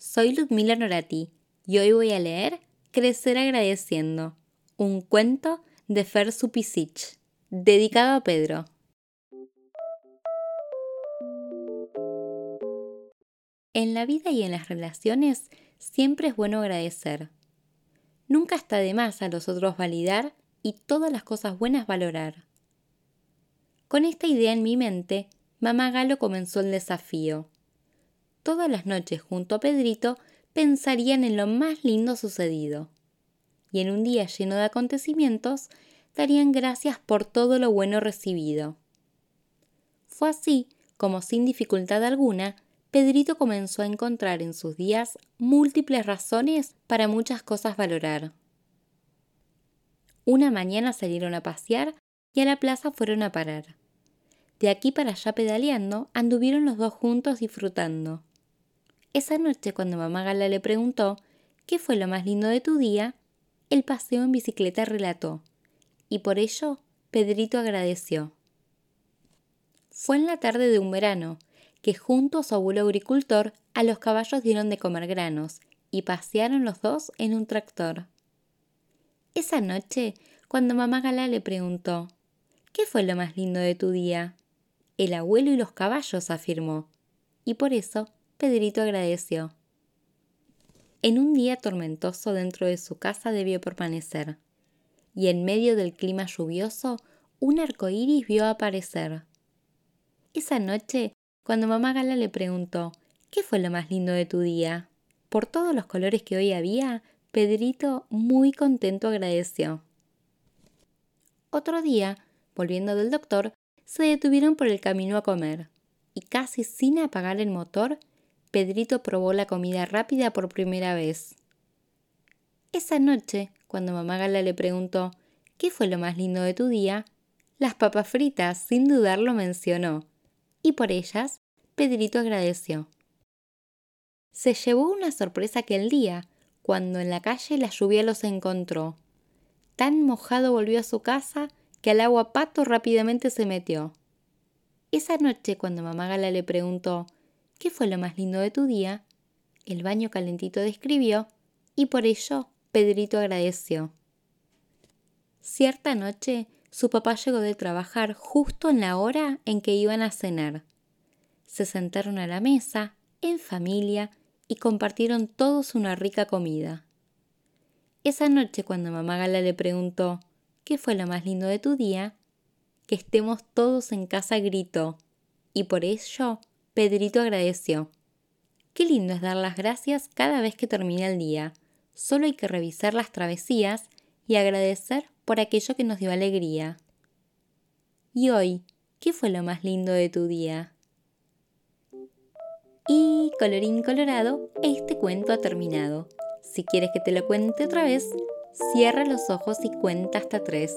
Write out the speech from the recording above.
soy Ludmila Norati y hoy voy a leer Crecer agradeciendo, un cuento de Fer Supisic, dedicado a Pedro. En la vida y en las relaciones siempre es bueno agradecer. Nunca está de más a los otros validar y todas las cosas buenas valorar. Con esta idea en mi mente, mamá Galo comenzó el desafío. Todas las noches junto a Pedrito pensarían en lo más lindo sucedido. Y en un día lleno de acontecimientos, darían gracias por todo lo bueno recibido. Fue así como sin dificultad alguna, Pedrito comenzó a encontrar en sus días múltiples razones para muchas cosas valorar. Una mañana salieron a pasear y a la plaza fueron a parar. De aquí para allá pedaleando, anduvieron los dos juntos disfrutando. Esa noche, cuando mamá Gala le preguntó ¿Qué fue lo más lindo de tu día? El paseo en bicicleta relató, y por ello Pedrito agradeció. Fue en la tarde de un verano que junto a su abuelo agricultor a los caballos dieron de comer granos y pasearon los dos en un tractor. Esa noche, cuando mamá Gala le preguntó ¿Qué fue lo más lindo de tu día? El abuelo y los caballos, afirmó, y por eso Pedrito agradeció. En un día tormentoso dentro de su casa debió permanecer, y en medio del clima lluvioso un arco iris vio aparecer. Esa noche, cuando mamá Gala le preguntó ¿Qué fue lo más lindo de tu día? Por todos los colores que hoy había, Pedrito muy contento agradeció. Otro día, volviendo del doctor, se detuvieron por el camino a comer, y casi sin apagar el motor, Pedrito probó la comida rápida por primera vez. Esa noche, cuando mamá Gala le preguntó ¿Qué fue lo más lindo de tu día? Las papas fritas, sin dudarlo, mencionó, y por ellas Pedrito agradeció. Se llevó una sorpresa aquel día, cuando en la calle la lluvia los encontró. Tan mojado volvió a su casa que al agua pato rápidamente se metió. Esa noche, cuando mamá Gala le preguntó ¿Qué fue lo más lindo de tu día? El baño calentito describió y por ello Pedrito agradeció. Cierta noche, su papá llegó de trabajar justo en la hora en que iban a cenar. Se sentaron a la mesa, en familia, y compartieron todos una rica comida. Esa noche, cuando mamá Gala le preguntó ¿Qué fue lo más lindo de tu día? Que estemos todos en casa gritó, y por ello Pedrito agradeció. Qué lindo es dar las gracias cada vez que termina el día. Solo hay que revisar las travesías y agradecer por aquello que nos dio alegría. Y hoy, ¿qué fue lo más lindo de tu día? Y colorín colorado, este cuento ha terminado. Si quieres que te lo cuente otra vez, Cierra los ojos y cuenta hasta tres.